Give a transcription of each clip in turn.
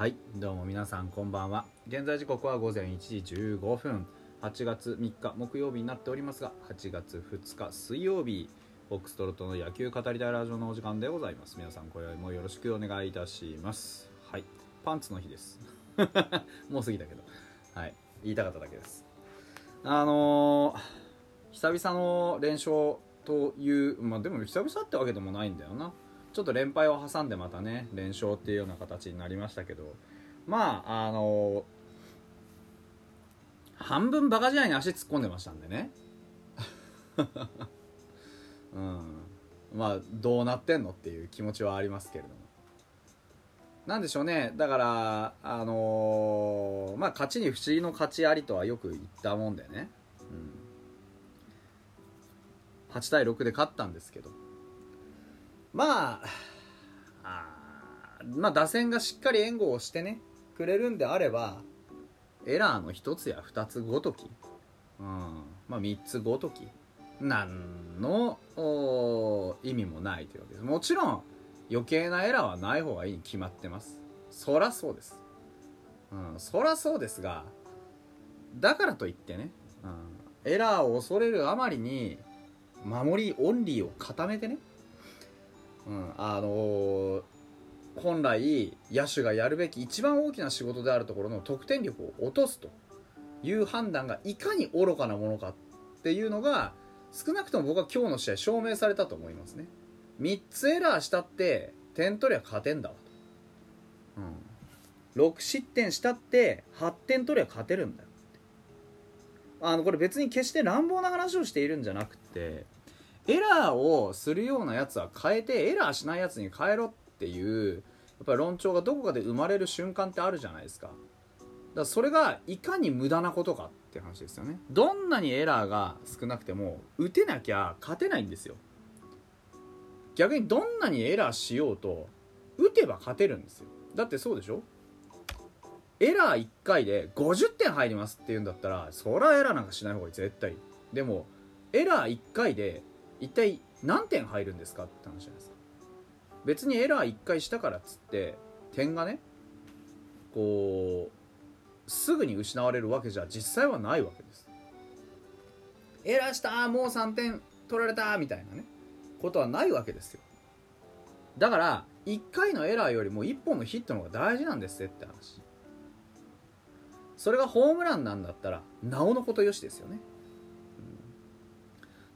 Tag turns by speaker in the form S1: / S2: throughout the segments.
S1: はいどうも皆さんこんばんは。現在時刻は午前1時15分。8月3日木曜日になっておりますが8月2日水曜日フォックストロットの野球語りたいラジオのお時間でございます。皆さん今宵もよろしくお願いいたします。はいパンツの日です。もう過ぎたけど。はい言いたかっただけです。あのー、久々の連勝というまあでも久々ってわけでもないんだよな。ちょっと連敗を挟んでまたね連勝っていうような形になりましたけど。まああの半分バカ試合に足突っ込んでましたんでね。うん。まあどうなってんのっていう気持ちはありますけれども。なんでしょうね。だからあのー、まあ勝ちに不思議の勝ちありとはよく言ったもんでね、うん、8対6で勝ったんですけど。まああまあ打線がしっかり援護をしてねくれるんであればエラーの1つや2つごとき、うんまあ、3つごとき。何の意味もないというわけです。もちろん余計なエラーはない方がいいに決まってます。そらそうです、うん、そらそうですがだからといってね、うん、エラーを恐れるあまりに守りオンリーを固めてねうん、あのー、本来野手がやるべき一番大きな仕事であるところの得点力を落とすという判断がいかに愚かなものかっていうのが少なくとも僕は今日の試合証明されたと思いますね。3つエラーしたって点取りゃ勝てんだわ。と、うん、6失点したって8点取りゃ勝てるんだよあのこれ別に決して乱暴な話をしているんじゃなくてエラーをするようなやつは変えてエラーしないやつに変えろっていうやっぱり論調がどこかで生まれる瞬間ってあるじゃないですか。だからそれがいかに無駄なことかって話ですよね。どんなにエラーが少なくても打てなきゃ勝てないんですよ。逆にどんなにエラーしようと打てば勝てるんですよ。だってそうでしょ？エラー1回で50点入りますって言うんだったらそりゃエラーなんかしない方がいい絶対。でもエラー1回で一体何点入るんですかって話じゃないですか。別にエラー1回したからっつって点がねこうすぐに失われるわけじゃ実際はないわけです。エラーしたもう3点取られたみたいなねことはないわけですよ。だから1回のエラーよりも1本のヒットの方が大事なんですって話。それがホームランなんだったらなおのことよしですよね。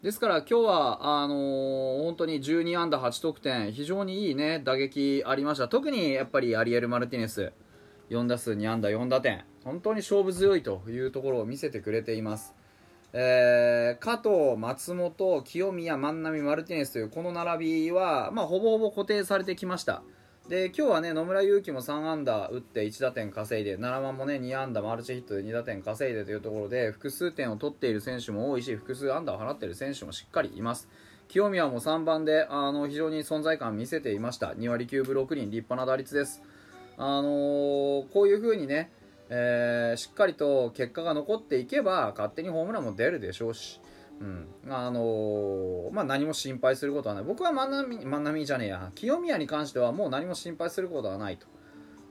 S1: ですから今日はあのー、本当に12安打8得点非常にいいね打撃ありました。特にやっぱりアリエル・マルティネス4打数2安打4打点本当に勝負強いというところを見せてくれています、えー、加藤、松本、清宮、万波、マルティネスというこの並びは、まあ、ほぼほぼ固定されてきました。で今日はね野村勇輝も3安打打って1打点稼いで7番もね2安打マルチヒットで2打点稼いでというところで複数点を取っている選手も多いし複数安打を放っている選手もしっかりいます。清宮も3番であの非常に存在感を見せていました。2割9分6厘立派な打率です。あのー、こういう風にね、えー、しっかりと結果が残っていけば勝手にホームランも出るでしょうしうん。あのー、まあ、何も心配することはない。僕は万波万波じゃねえや。清宮に関してはもう何も心配することはないと。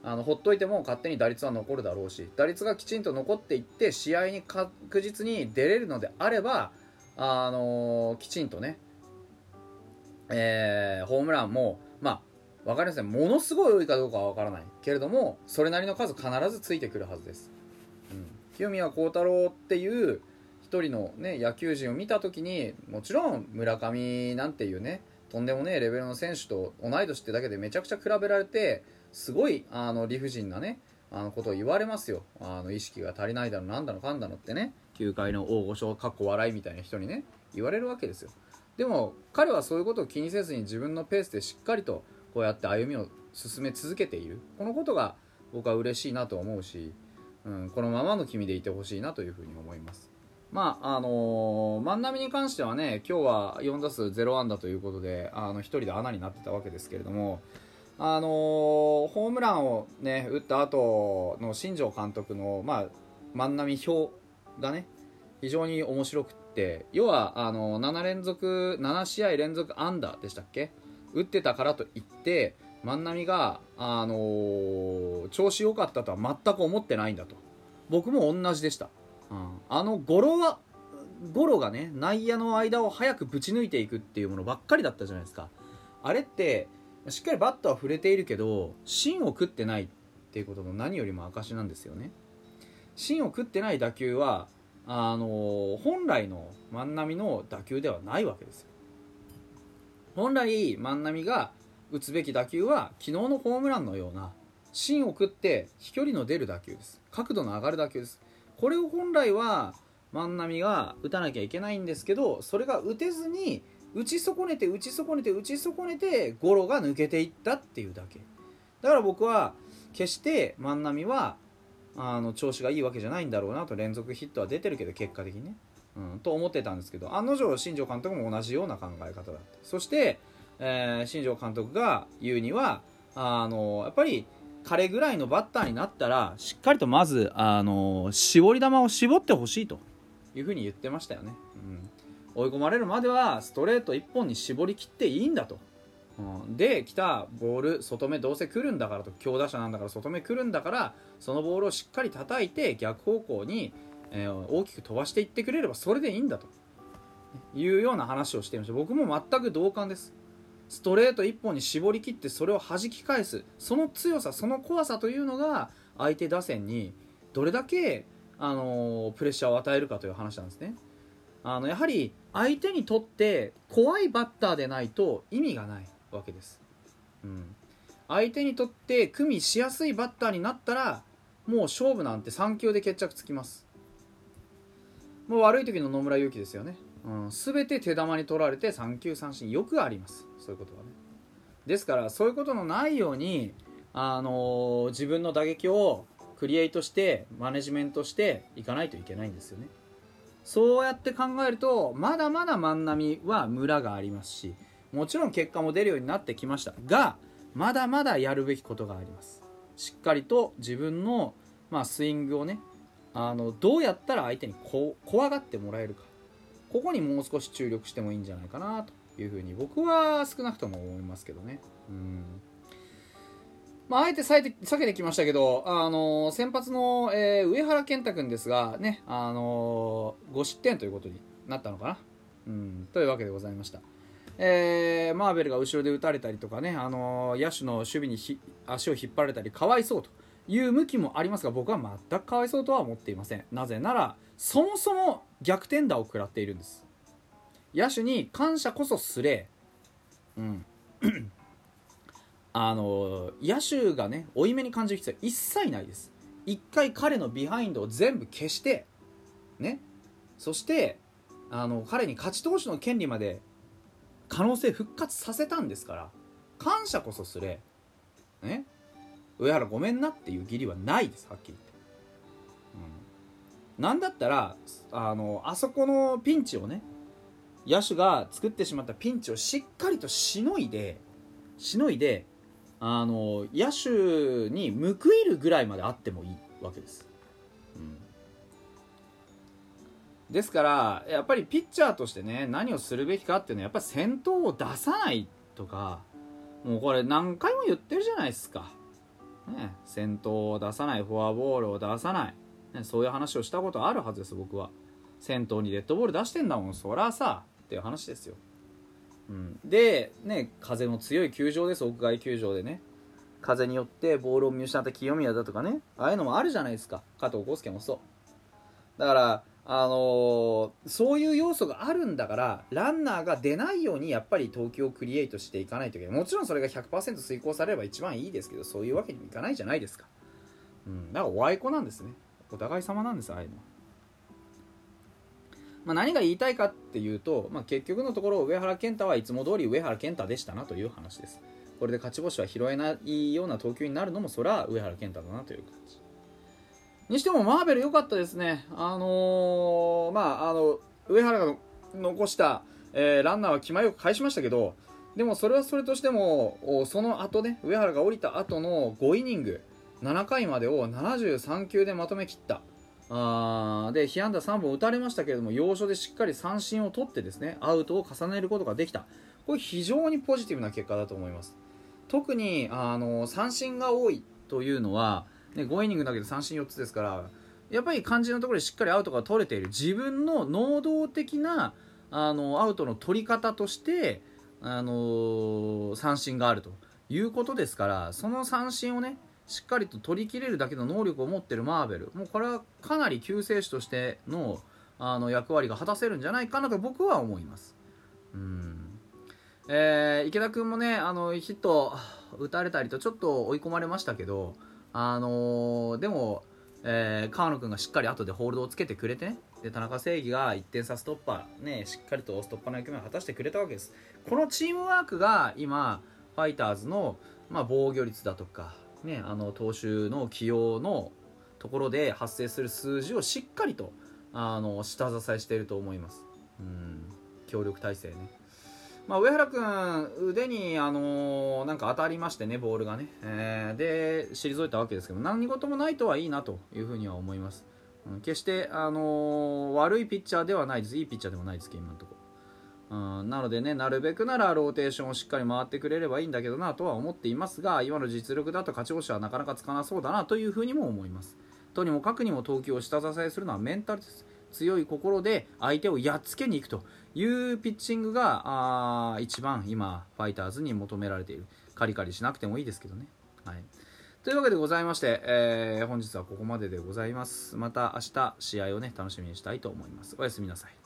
S1: あのほっといても勝手に打率は残るだろうし。打率がきちんと残っていって試合に確実に出れるのであれば、あのー、きちんとね、えー、ホームランもまあ分かりません。ものすごい多いかどうかは分からない。けれどもそれなりの数必ずついてくるはずです、うん、清宮幸太郎っていう一人の、ね、野球人を見た時にもちろん村上なんていうねとんでもねえレベルの選手と同い年ってだけでめちゃくちゃ比べられてすごいあの理不尽なねあのことを言われますよ。あの意識が足りないだろなんだのかんだのってね球界の大御所かっこ笑いみたいな人にね言われるわけですよ。でも彼はそういうことを気にせずに自分のペースでしっかりとこうやって歩みを進め続けている。このことが僕は嬉しいなと思うし、うん、このままの君でいてほしいなというふうに思います。まああのー、万波に関してはね今日は4打数0安打ということであの1人で穴になってたわけですけれども、あのー、ホームランを、ね、打った後の新庄監督の、まあ、万波表がね非常に面白くて要はあの7連続7試合連続安打でしたっけ？打ってたからといって万波が、あの調子良かったとは全く思ってないんだと。僕も同じでした、うん、あのゴロはゴロがね内野の間を早くぶち抜いていくっていうものばっかりだったじゃないですか。あれってしっかりバットは触れているけど芯を食ってないっていうことの何よりも証なんですよね。芯を食ってない打球はあのー本来の万波の打球ではないわけですよ。本来万波が打つべき打球は昨日のホームランのような芯を食って飛距離の出る打球です。角度の上がる打球です。これを本来は万波が打たなきゃいけないんですけどそれが打てずに打ち損ねて打ち損ねて打ち損ねてゴロが抜けていったっていうだけ。だから僕は決して万波はあの調子がいいわけじゃないんだろうなと連続ヒットは出てるけど結果的にね、うん、と思ってたんですけど案の定新庄監督も同じような考え方だった。そして、えー新庄監督が言うにはあのやっぱり彼ぐらいのバッターになったらしっかりとまずあの絞り球を絞ってほしいと。いうふうに言ってましたよね、うん、追い込まれるまではストレート1本に絞り切っていいんだと、うん、で来たボール外目どうせ来るんだからと。強打者なんだから外目来るんだからそのボールをしっかり叩いて逆方向に、えー大きく飛ばしていってくれればそれでいいんだと。いうような話をしていました。僕も全く同感ですストレート1本に絞り切ってそれを弾き返す。その強さその怖さというのが相手打線にどれだけ、あのープレッシャーを与えるかという話なんですね。あのやはり相手にとって怖いバッターでないと意味がないわけです、うん、相手にとって組みしやすいバッターになったらもう勝負なんて3球で決着つきます。もう悪い時の野村勇輝ですよね、うん、全て手玉に取られて3球三振よくあります。そういうことはね。ですからそういうことのないように、あのー自分の打撃をクリエイトしてマネジメントしていかないといけないんですよね。そうやって考えるとまだまだ万波はムラがありますしもちろん結果も出るようになってきました。がまだまだやるべきことがあります。しっかりと自分の、まあ、スイングをねあのどうやったら相手にこ怖がってもらえるか。ここにもう少し注力してもいいんじゃないかなというふうに僕は少なくとも思いますけどね。うん。まあ、あえて避けて避けてきましたけど、あの先発の、えー上原健太君ですが、ねあの5失点ということになったのかな、うん、というわけでございました。えーマーベルが後ろで打たれたりとかね、あの野手の守備に足を引っ張られたりかわいそうという向きもありますが僕は全くかわいそうとは思っていません。なぜならそもそも逆転打を食らっているんです。野手に感謝こそすれ。うん。あの野手がね負い目に感じる必要は一切ないです。一回彼のビハインドを全部消してね。そしてあの彼に勝ち投手の権利まで可能性復活させたんですから感謝こそすれ。ね。上原ごめんなっていう義理はないですはっきり言って、なんだったらあのあそこのピンチをね野手が作ってしまったピンチをしっかりとしのいでしのいであの野手に報いるぐらいまであってもいいわけです、ですからやっぱりピッチャーとしてね何をするべきかっていうのはやっぱり先頭を出さないとかもうこれ何回も言ってるじゃないですか、ね、先頭を出さないフォアボールを出さない、ね、そういう話をしたことあるはずです僕は。先頭にデッドボール出してんだもん。そらさっていう話ですよ。うん、で、ね、風の強い球場です屋外球場でね。風によってボールを見失った清宮だとかね。ああいうのもあるじゃないですか。加藤浩介もそう。だから、あのーそういう要素があるんだからランナーが出ないようにやっぱり投球をクリエイトしていかないといけない。もちろんそれが100%遂行されれば一番いいですけどそういうわけにもいかないじゃないですか、うん、だからおあいこなんですね。お互い様なんですああいうの。まあ、何が言いたいかっていうと、まあ、結局のところ上原健太はいつも通り上原健太でしたなという話です。これで勝ち星は拾えないような投球になるのもそれは上原健太だなという感じ。にしてもマーベル良かったですね。あのーまああの上原が残した、えーランナーは気前よく返しましたけどでもそれはそれとしてもその後ね上原が降りた後の5イニング7回までを73球でまとめきった。あーで被安打3本打たれましたけれども要所でしっかり三振を取ってですねアウトを重ねることができた。これ非常にポジティブな結果だと思います。特にあの三振が多いというのは、ね、5イニングだけで三振4つですからやっぱり肝心のところでしっかりアウトが取れている。自分の能動的なあのアウトの取り方としてあの三振があるということですからその三振をねしっかりと取り切れるだけの能力を持ってるマーベル。もうこれはかなり救世主としてのあの役割が果たせるんじゃないかなと僕は思います。うん。えー、池田君もねあのヒット打たれたりとちょっと追い込まれましたけどあのー、でも、えー、川野君がしっかり後でホールドをつけてくれてね。で田中正義が1点差ストッパー、ね、しっかりとストッパーの役目を果たしてくれたわけです。このチームワークが今ファイターズの、まあ、防御率だとかね、あの投手の起用のところで発生する数字をしっかりとあの下支えしていると思います。うん。協力体制ね、まあ、上原君腕に、あのなんか当たりましてねボールがね、えー、で退いたわけですけど何事もないとはいいなというふうには思います、うん、決して、あの悪いピッチャーではないです。いいピッチャーでもないですけど今のとこ。ろうん、なのでね、なるべくならローテーションをしっかり回ってくれればいいんだけどなとは思っていますが、今の実力だと勝ち星はなかなかつかなそうだなというふうにも思います。とにもかくにも投球を下支えするのはメンタルです。強い心で相手をやっつけに行くというピッチングがあ一番今、ファイターズに求められている。カリカリしなくてもいいですけどね。はい。というわけでございまして、えー、本日はここまででございます。また明日試合をね、楽しみにしたいと思います。おやすみなさい。